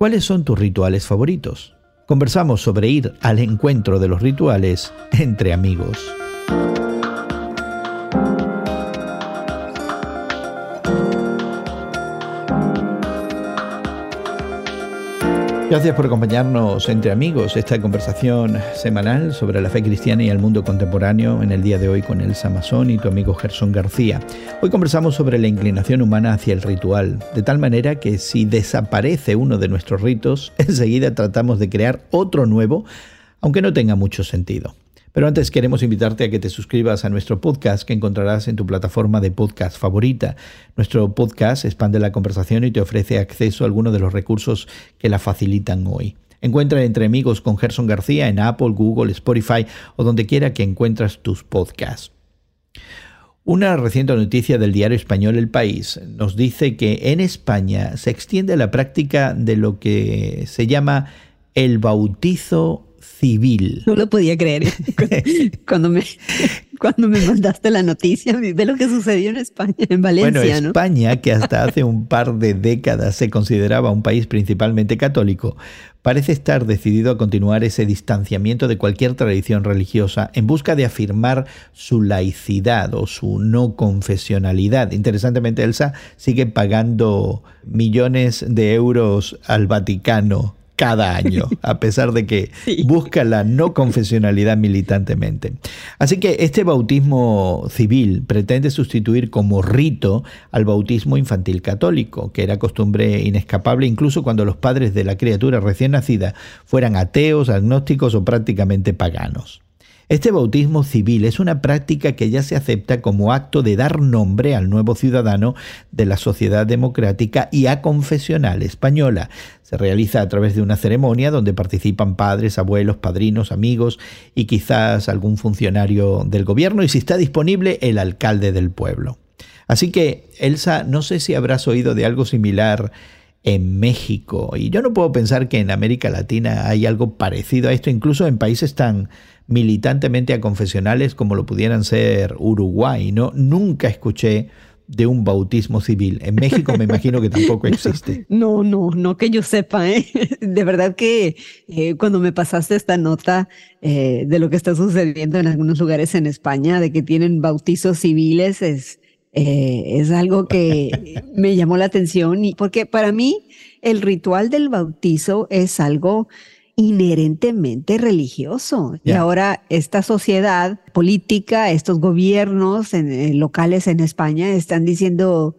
¿Cuáles son tus rituales favoritos? Conversamos sobre ir al encuentro de los rituales entre amigos. Gracias por acompañarnos entre amigos esta conversación semanal sobre la fe cristiana y el mundo contemporáneo en el día de hoy con Elsa Mazón y tu amigo Gerson García. Hoy conversamos sobre la inclinación humana hacia el ritual, de tal manera que si desaparece uno de nuestros ritos, enseguida tratamos de crear otro nuevo, aunque no tenga mucho sentido. Pero antes queremos invitarte a que te suscribas a nuestro podcast que encontrarás en tu plataforma de podcast favorita. Nuestro podcast expande la conversación y te ofrece acceso a algunos de los recursos que la facilitan hoy. Encuentra Entre Amigos con Gerson García en Apple, Google, Spotify o donde quiera que encuentras tus podcasts. Una reciente noticia del diario español El País nos dice que en España se extiende la práctica de lo que se llama el bautizo civil. No lo podía creer cuando me, cuando me mandaste la noticia de lo que sucedió en España, en Valencia. Bueno, España, que hasta hace un par de décadas se consideraba un país principalmente católico, parece estar decidido a continuar ese distanciamiento de cualquier tradición religiosa en busca de afirmar su laicidad o su no confesionalidad. Interesantemente, Elsa sigue pagando millones de euros al Vaticano cada año, a pesar de que busca la no confesionalidad militantemente. Así que este bautismo civil pretende sustituir como rito al bautismo infantil católico, que era costumbre inescapable incluso cuando los padres de la criatura recién nacida fueran ateos, agnósticos o prácticamente paganos. Este bautismo civil es una práctica que ya se acepta como acto de dar nombre al nuevo ciudadano de la sociedad democrática y a confesional española. Se realiza a través de una ceremonia donde participan padres, abuelos, padrinos, amigos y quizás algún funcionario del gobierno y si está disponible el alcalde del pueblo. Así que, Elsa, no sé si habrás oído de algo similar en México. Y yo no puedo pensar que en América Latina hay algo parecido a esto, incluso en países tan militantemente a confesionales como lo pudieran ser Uruguay. ¿no? Nunca escuché de un bautismo civil. En México me imagino que tampoco existe. No, no, no que yo sepa. ¿eh? De verdad que eh, cuando me pasaste esta nota eh, de lo que está sucediendo en algunos lugares en España, de que tienen bautizos civiles, es, es algo que me llamó la atención. Y porque para mí el ritual del bautizo es algo inherentemente religioso. Y ahora esta sociedad política, estos gobiernos en, locales en España están diciendo,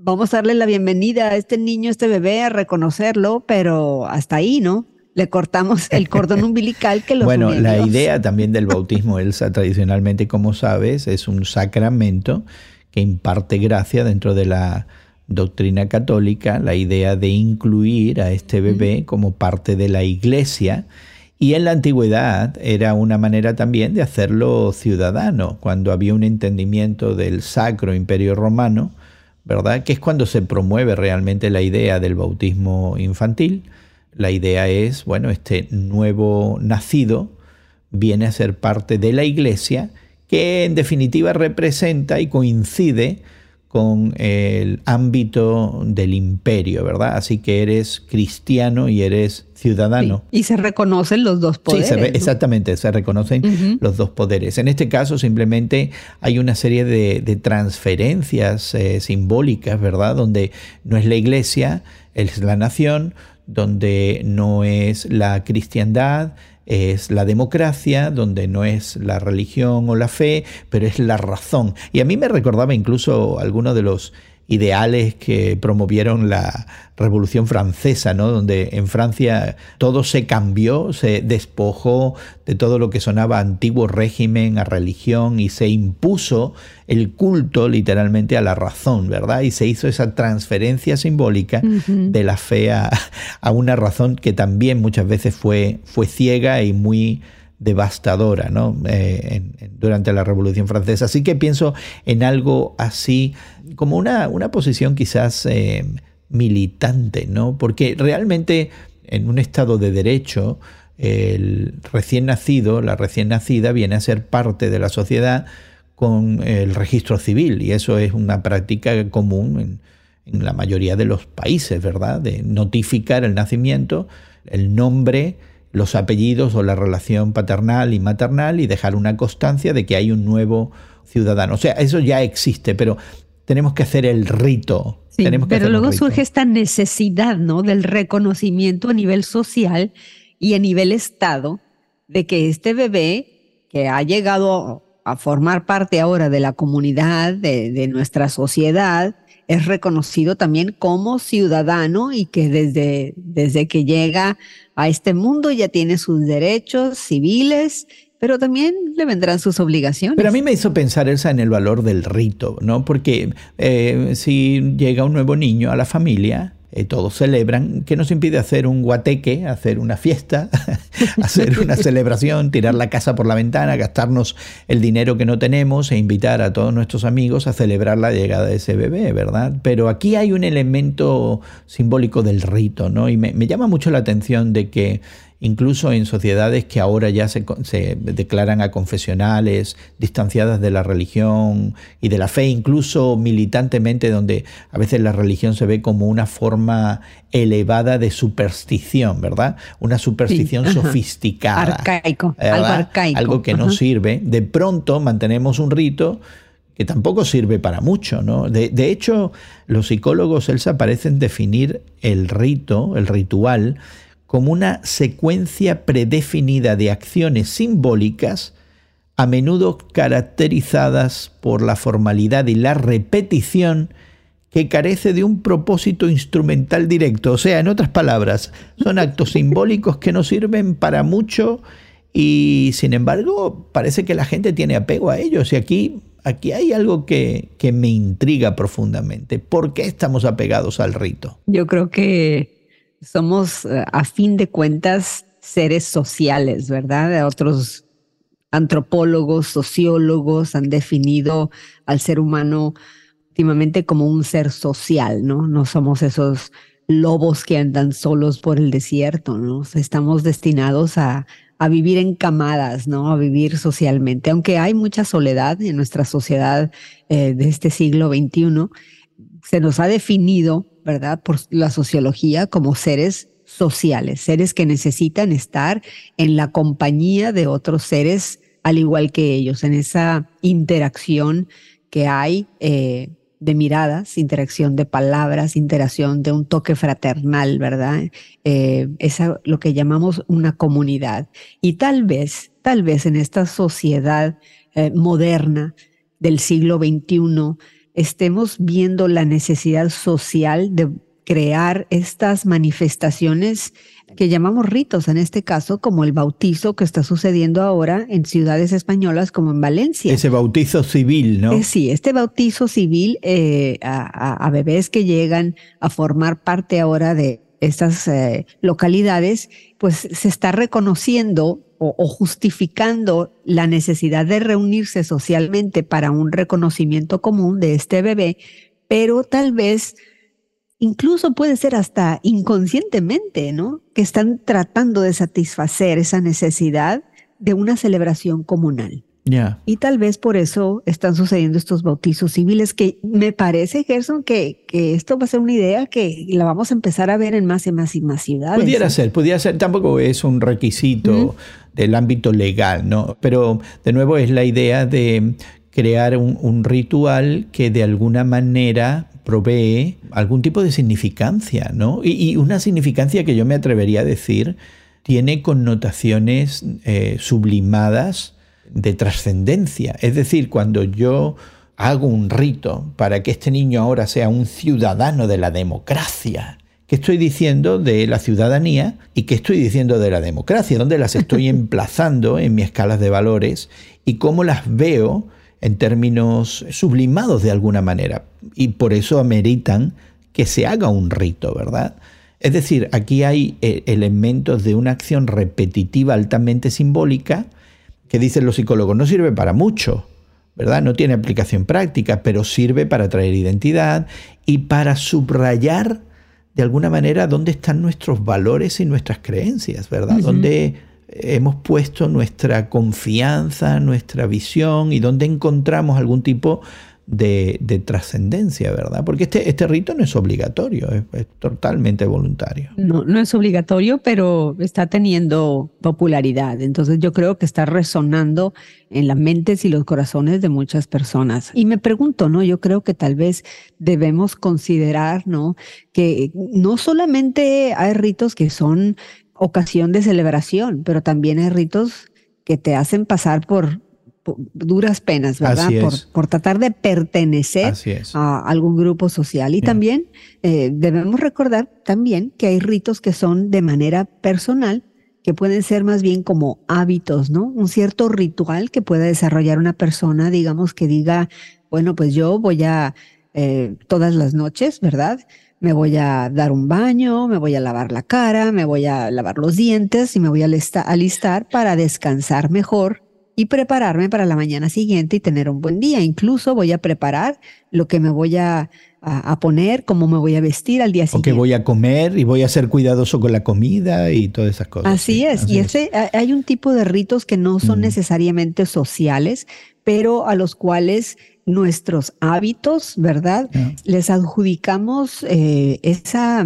vamos a darle la bienvenida a este niño, a este bebé, a reconocerlo, pero hasta ahí, ¿no? Le cortamos el cordón umbilical que lo Bueno, la idea también del bautismo, Elsa, tradicionalmente, como sabes, es un sacramento que imparte gracia dentro de la doctrina católica la idea de incluir a este bebé como parte de la iglesia y en la antigüedad era una manera también de hacerlo ciudadano, cuando había un entendimiento del sacro imperio romano, ¿verdad? Que es cuando se promueve realmente la idea del bautismo infantil. La idea es, bueno, este nuevo nacido viene a ser parte de la iglesia, que en definitiva representa y coincide con el ámbito del imperio, ¿verdad? Así que eres cristiano y eres ciudadano. Y se reconocen los dos poderes. Sí, exactamente, se reconocen los dos poderes. En este caso simplemente hay una serie de, transferencias eh, simbólicas, ¿verdad? Donde no es la iglesia, es la nación, donde no es la cristiandad, es la democracia, donde no es la religión o la fe, pero es la razón. Y a mí me recordaba incluso algunos de los ideales que promovieron la Revolución Francesa, ¿no? donde en Francia todo se cambió, se despojó de todo lo que sonaba antiguo régimen, a religión, y se impuso el culto literalmente a la razón, ¿verdad? Y se hizo esa transferencia simbólica de la fe a, una razón que también muchas veces fue, fue ciega y muy devastadora ¿no? Eh, durante la Revolución Francesa. Así que pienso en algo así como una, una posición quizás eh, militante, ¿no? porque realmente en un Estado de derecho el recién nacido, la recién nacida, viene a ser parte de la sociedad con el registro civil y eso es una práctica común en, en la mayoría de los países, ¿verdad? De notificar el nacimiento, el nombre, los apellidos o la relación paternal y maternal y dejar una constancia de que hay un nuevo ciudadano. O sea, eso ya existe, pero tenemos que hacer el rito. pero luego surge esta necesidad, ¿no? Del reconocimiento a nivel social y a nivel Estado de que este bebé que ha llegado a formar parte ahora de la comunidad, de, de nuestra sociedad, es reconocido también como ciudadano y que desde, desde que llega a este mundo ya tiene sus derechos civiles, pero también le vendrán sus obligaciones. Pero a mí me hizo pensar Elsa en el valor del rito, ¿no? Porque eh, si llega un nuevo niño a la familia, eh, todos celebran, ¿qué nos impide hacer un guateque, hacer una fiesta, hacer una celebración, tirar la casa por la ventana, gastarnos el dinero que no tenemos e invitar a todos nuestros amigos a celebrar la llegada de ese bebé, ¿verdad? Pero aquí hay un elemento simbólico del rito, ¿no? Y me, me llama mucho la atención de que incluso en sociedades que ahora ya se, declaran a confesionales, distanciadas de la religión y de la fe, incluso militantemente, donde a veces la religión se ve como una forma elevada de superstición, ¿verdad? Una superstición sofisticada. Arcaico, algo arcaico. Algo que no sirve. De pronto mantenemos un rito que tampoco sirve para mucho, ¿no? De, de hecho, los psicólogos, Elsa, parecen definir el rito, el ritual, como una secuencia predefinida de acciones simbólicas, a menudo caracterizadas por la formalidad y la repetición que carece de un propósito instrumental directo. O sea, en otras palabras, son actos simbólicos que no sirven para mucho y sin embargo parece que la gente tiene apego a ellos. Y aquí, aquí hay algo que, que me intriga profundamente. ¿Por qué estamos apegados al rito? Yo creo que somos, eh, a fin de cuentas, seres sociales, ¿verdad? Otros antropólogos, sociólogos han definido al ser humano últimamente como un ser social, ¿no? No somos esos lobos que andan solos por el desierto, ¿no? Estamos destinados a, a vivir en camadas, ¿no? A vivir socialmente. Aunque hay mucha soledad en nuestra sociedad eh, de este siglo XXI, se nos ha definido ¿verdad? Por la sociología como seres sociales, seres que necesitan estar en la compañía de otros seres al igual que ellos, en esa interacción que hay eh, de miradas, interacción de palabras, interacción de un toque fraternal, ¿verdad? Eh, es lo que llamamos una comunidad. Y tal vez, tal vez en esta sociedad eh, moderna del siglo XXI, estemos viendo la necesidad social de crear estas manifestaciones que llamamos ritos, en este caso, como el bautizo que está sucediendo ahora en ciudades españolas como en Valencia. Ese bautizo civil, ¿no? Eh, sí, este bautizo civil eh, a, bebés que llegan a formar parte ahora de estas eh, localidades, pues se está reconociendo o, justificando la necesidad de reunirse socialmente para un reconocimiento común de este bebé, pero tal vez incluso puede ser hasta inconscientemente, ¿no? Que están tratando de satisfacer esa necesidad de una celebración comunal. Y tal vez por eso están sucediendo estos bautizos civiles que me parece, Gerson, que, que esto va a ser una idea que la vamos a empezar a ver en más y más y más ciudades. Pudiera ser, pudiera ser, tampoco es un requisito del ámbito legal, ¿no? Pero de nuevo es la idea de crear un, ritual que de alguna manera provee algún tipo de significancia, ¿no? Y, una significancia que yo me atrevería a decir tiene connotaciones eh, sublimadas de trascendencia. Es decir, cuando yo hago un rito para que este niño ahora sea un ciudadano de la democracia, ¿qué estoy diciendo de la ciudadanía y qué estoy diciendo de la democracia? ¿Dónde las estoy emplazando en mi escala de valores y cómo las veo en términos sublimados de alguna manera? Y por eso ameritan que se haga un rito, ¿verdad? Es decir, aquí hay eh, elementos de una acción repetitiva altamente simbólica que dicen los psicólogos, no sirve para mucho, ¿verdad? No tiene aplicación práctica, pero sirve para traer identidad y para subrayar de alguna manera dónde están nuestros valores y nuestras creencias, ¿verdad? Dónde hemos puesto nuestra confianza, nuestra visión y dónde encontramos algún tipo de, trascendencia, ¿verdad? Porque este, este rito no es obligatorio, es, totalmente voluntario. No, no es obligatorio, pero está teniendo popularidad. Entonces yo creo que está resonando en las mentes y los corazones de muchas personas. Y me pregunto, ¿no? Yo creo que tal vez debemos considerar, ¿no? Que no solamente hay ritos que son ocasión de celebración, pero también hay ritos que te hacen pasar por duras penas, ¿verdad? Por, por, tratar de pertenecer a algún grupo social. Y también eh, debemos recordar también que hay ritos que son de manera personal, que pueden ser más bien como hábitos, ¿no? Un cierto ritual que pueda desarrollar una persona, digamos, que diga, bueno, pues yo voy a eh, todas las noches, ¿verdad? Me voy a dar un baño, me voy a lavar la cara, me voy a lavar los dientes y me voy a alistar para descansar mejor y prepararme para la mañana siguiente y tener un buen día. Incluso voy a preparar lo que me voy a, poner, cómo me voy a vestir al día siguiente. O que voy a comer y voy a ser cuidadoso con la comida y todas esas cosas. Así es. y ese hay un tipo de ritos que no son necesariamente sociales, pero a los cuales nuestros hábitos, ¿verdad? Les adjudicamos eh, esa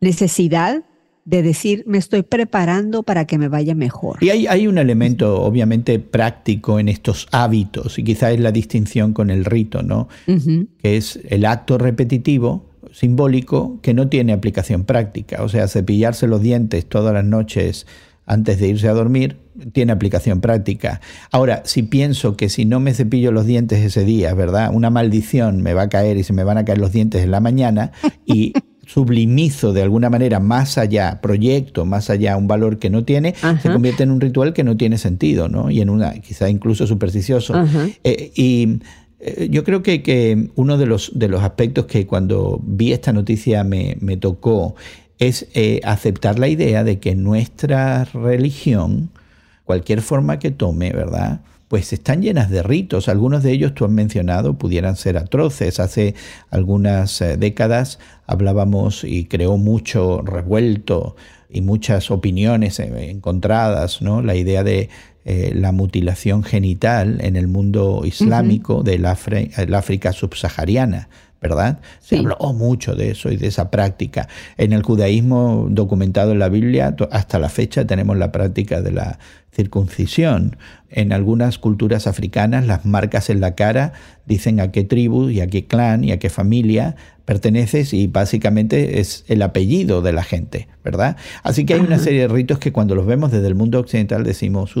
necesidad de decir, me estoy preparando para que me vaya mejor. Y hay, hay un elemento obviamente práctico en estos hábitos, y quizá es la distinción con el rito, ¿no? Que es el acto repetitivo, simbólico, que no tiene aplicación práctica. O sea, cepillarse los dientes todas las noches antes de irse a dormir tiene aplicación práctica. Ahora, si pienso que si no me cepillo los dientes ese día, ¿verdad? Una maldición me va a caer y se me van a caer los dientes en la mañana y sublimizo de alguna manera más allá, proyecto más allá un valor que no tiene, se convierte en un ritual que no tiene sentido, ¿no? Y en una, quizá incluso supersticioso. Eh, y eh, yo creo que, que, uno de los, de los aspectos que cuando vi esta noticia me, me tocó es eh, aceptar la idea de que nuestra religión, cualquier forma que tome, ¿verdad? Pues están llenas de ritos. Algunos de ellos tú has mencionado pudieran ser atroces. Hace algunas eh, décadas hablábamos y creó mucho revuelto y muchas opiniones eh, encontradas, ¿no? La idea de eh, la mutilación genital en el mundo islámico del África subsahariana. ¿Verdad? Se habló mucho de eso y de esa práctica. En el judaísmo documentado en la Biblia, hasta la fecha tenemos la práctica de la circuncisión. En algunas culturas africanas las marcas en la cara dicen a qué tribu y a qué clan y a qué familia perteneces y básicamente es el apellido de la gente, ¿verdad? Así que hay una serie de ritos que cuando los vemos desde el mundo occidental decimos,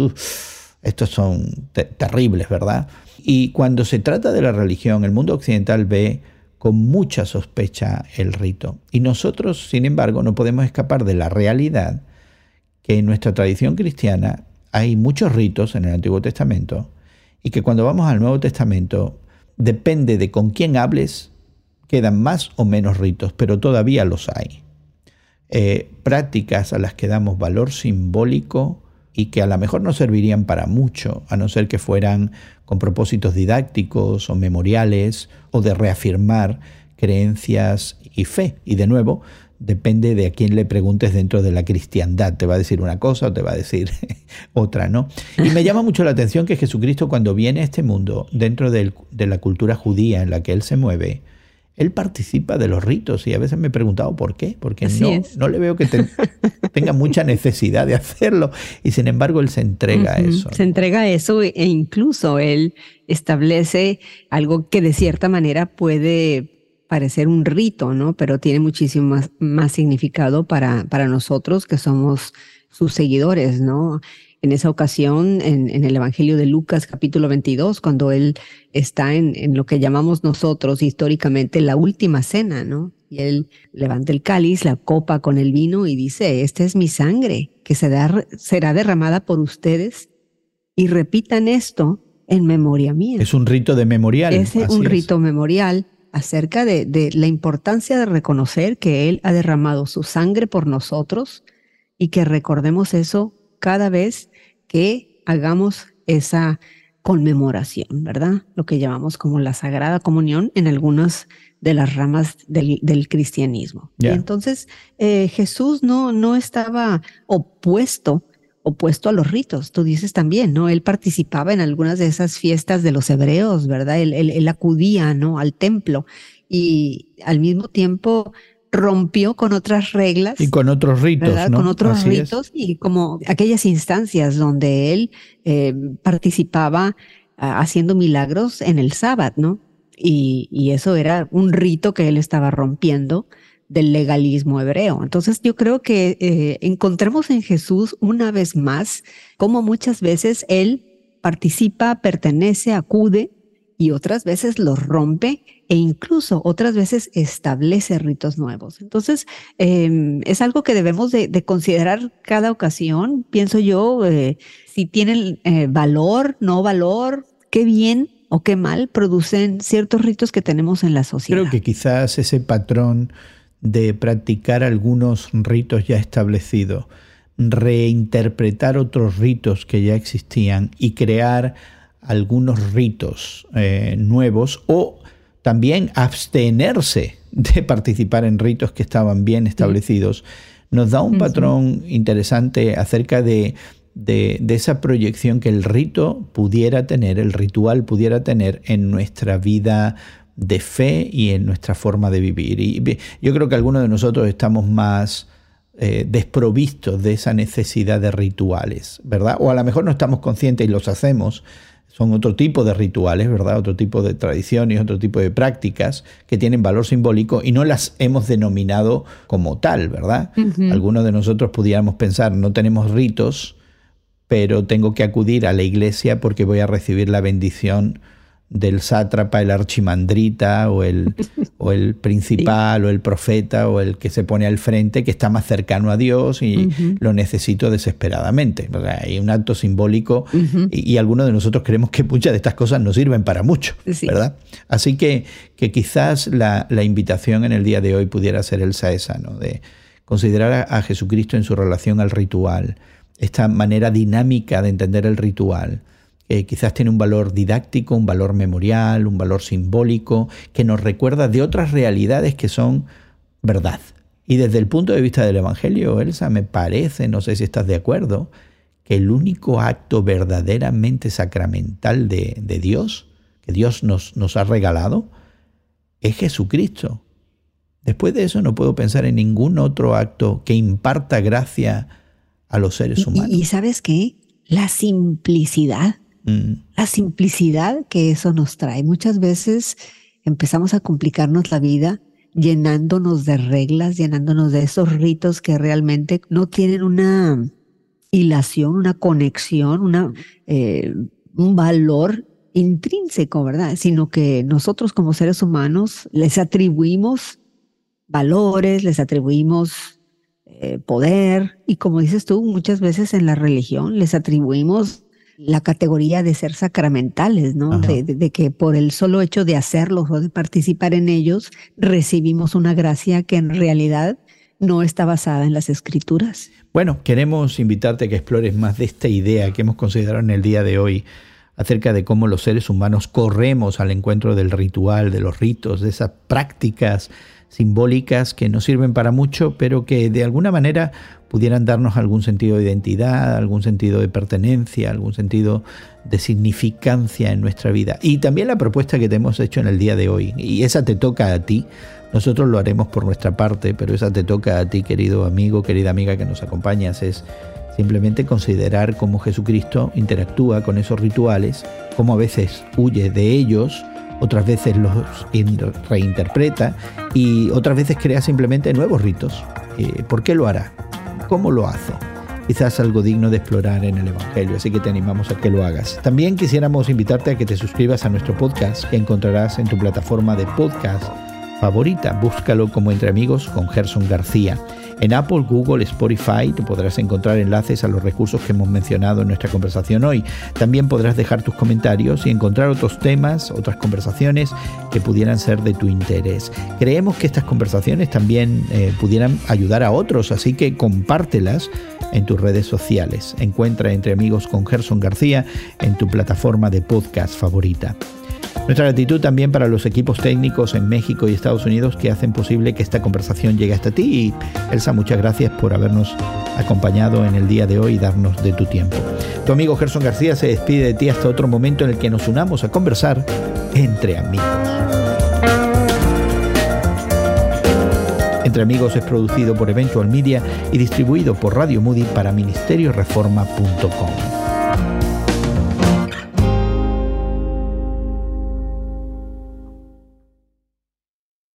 estos son terribles, ¿verdad? Y cuando se trata de la religión, el mundo occidental ve con mucha sospecha el rito. Y nosotros, sin embargo, no podemos escapar de la realidad que en nuestra tradición cristiana hay muchos ritos en el Antiguo Testamento y que cuando vamos al Nuevo Testamento, depende de con quién hables, quedan más o menos ritos, pero todavía los hay. Eh, prácticas a las que damos valor simbólico y que a lo mejor no servirían para mucho, a no ser que fueran con propósitos didácticos o memoriales o de reafirmar creencias y fe. Y de nuevo, depende de a quién le preguntes dentro de la cristiandad. Te va a decir una cosa o te va a decir otra, ¿no? Y me llama mucho la atención que Jesucristo cuando viene a este mundo, dentro de la cultura judía en la que él se mueve, él participa de los ritos y a veces me he preguntado por qué, porque no, no le veo que tenga mucha necesidad de hacerlo y sin embargo él se entrega a eso. Se entrega a eso e incluso él establece algo que de cierta manera puede parecer un rito, ¿no? Pero tiene muchísimo más, más significado para, para nosotros que somos sus seguidores, ¿no? En esa ocasión en, el Evangelio de Lucas capítulo 22, cuando él está en, en, lo que llamamos nosotros históricamente la última cena, ¿no? Y él levanta el cáliz, la copa con el vino y dice, esta es mi sangre que será derramada por ustedes y repitan esto en memoria mía. Es un rito de memorial. Es un rito memorial acerca de, de la importancia de reconocer que Él ha derramado su sangre por nosotros y que recordemos eso cada vez que hagamos esa conmemoración, ¿verdad? Lo que llamamos como la Sagrada Comunión en algunas de las ramas del, cristianismo. entonces, eh, Jesús no, no estaba opuesto opuesto a los ritos. Tú dices también, ¿no? Él participaba en algunas de esas fiestas de los hebreos, ¿verdad? Él, él, acudía, ¿no? Al templo y al mismo tiempo rompió con otras reglas. Y con otros ritos. Con otros ritos y como aquellas instancias donde él eh, participaba ah, haciendo milagros en el sábado, ¿no? Y, y, eso era un rito que él estaba rompiendo del legalismo hebreo. Entonces yo creo que eh, encontramos en Jesús una vez más como muchas veces él participa, pertenece, acude y otras veces los rompe e incluso otras veces establece ritos nuevos. Entonces em, es algo que debemos de, considerar cada ocasión, pienso yo, eh, si tienen eh, valor, no valor, qué bien o qué mal producen ciertos ritos que tenemos en la sociedad. Creo que quizás ese patrón de practicar algunos ritos ya establecidos, reinterpretar otros ritos que ya existían y crear algunos ritos eh, nuevos o también abstenerse de participar en ritos que estaban bien establecidos, nos da un patrón interesante acerca de, de, esa proyección que el rito pudiera tener, el ritual pudiera tener en nuestra vida de fe y en nuestra forma de vivir. Y yo creo que algunos de nosotros estamos más eh, desprovistos de esa necesidad de rituales, ¿verdad? O a lo mejor no estamos conscientes y los hacemos. Son otro tipo de rituales, ¿verdad? Otro tipo de tradiciones, otro tipo de prácticas que tienen valor simbólico y no las hemos denominado como tal, ¿verdad? Algunos de nosotros pudiéramos pensar, no tenemos ritos, pero tengo que acudir a la iglesia porque voy a recibir la bendición del sátrapa, el archimandrita o el, o el principal o el profeta o el que se pone al frente que está más cercano a Dios y lo necesito desesperadamente. hay un acto simbólico y, algunos de nosotros creemos que muchas de estas cosas no sirven para mucho, ¿verdad? Así que, que quizás la, invitación en el día de hoy pudiera ser el esa, ¿no? De considerar a Jesucristo en su relación al ritual, esta manera dinámica de entender el ritual eh, quizás tiene un valor didáctico, un valor memorial, un valor simbólico, que nos recuerda de otras realidades que son verdad. Y desde el punto de vista del Evangelio, Elsa, me parece, no sé si estás de acuerdo, que el único acto verdaderamente sacramental de, Dios, que Dios nos, nos ha regalado, es Jesucristo. Después de eso no puedo pensar en ningún otro acto que imparta gracia a los seres humanos. ¿Y, y sabes qué? La simplicidad Mm. La simplicidad que eso nos trae. Muchas veces empezamos a complicarnos la vida llenándonos de reglas, llenándonos de esos ritos que realmente no tienen una hilación, una conexión, una, eh, un valor intrínseco, ¿verdad? Sino que nosotros como seres humanos les atribuimos valores, les atribuimos eh, poder y como dices tú, muchas veces en la religión les atribuimos la categoría de ser sacramentales, ¿no? De, que por el solo hecho de hacerlos o de participar en ellos, recibimos una gracia que en realidad no está basada en las escrituras. Bueno, queremos invitarte a que explores más de esta idea que hemos considerado en el día de hoy acerca de cómo los seres humanos corremos al encuentro del ritual, de los ritos, de esas prácticas simbólicas que no sirven para mucho, pero que de alguna manera pudieran darnos algún sentido de identidad, algún sentido de pertenencia, algún sentido de significancia en nuestra vida. Y también la propuesta que te hemos hecho en el día de hoy, y esa te toca a ti, nosotros lo haremos por nuestra parte, pero esa te toca a ti, querido amigo, querida amiga que nos acompañas, es simplemente considerar cómo Jesucristo interactúa con esos rituales, cómo a veces huye de ellos, otras veces los reinterpreta y otras veces crea simplemente nuevos ritos. Eh, ¿Por qué lo hará? ¿Cómo lo hace? Quizás algo digno de explorar en el Evangelio, así que te animamos a que lo hagas. También quisiéramos invitarte a que te suscribas a nuestro podcast que encontrarás en tu plataforma de podcast favorita. Búscalo como Entre Amigos con Gerson García. En Apple, Google, Spotify te podrás encontrar enlaces a los recursos que hemos mencionado en nuestra conversación hoy. También podrás dejar tus comentarios y encontrar otros temas, otras conversaciones que pudieran ser de tu interés. Creemos que estas conversaciones también eh, pudieran ayudar a otros, así que compártelas en tus redes sociales. Encuentra Entre Amigos con Gerson García en tu plataforma de podcast favorita. Nuestra gratitud también para los equipos técnicos en México y Estados Unidos que hacen posible que esta conversación llegue hasta ti. Y Elsa, muchas gracias por habernos acompañado en el día de hoy y darnos de tu tiempo. Tu amigo Gerson García se despide de ti hasta otro momento en el que nos unamos a conversar entre amigos. Entre Amigos es producido por Eventual Media y distribuido por Radio Moody para ministerioreforma.com.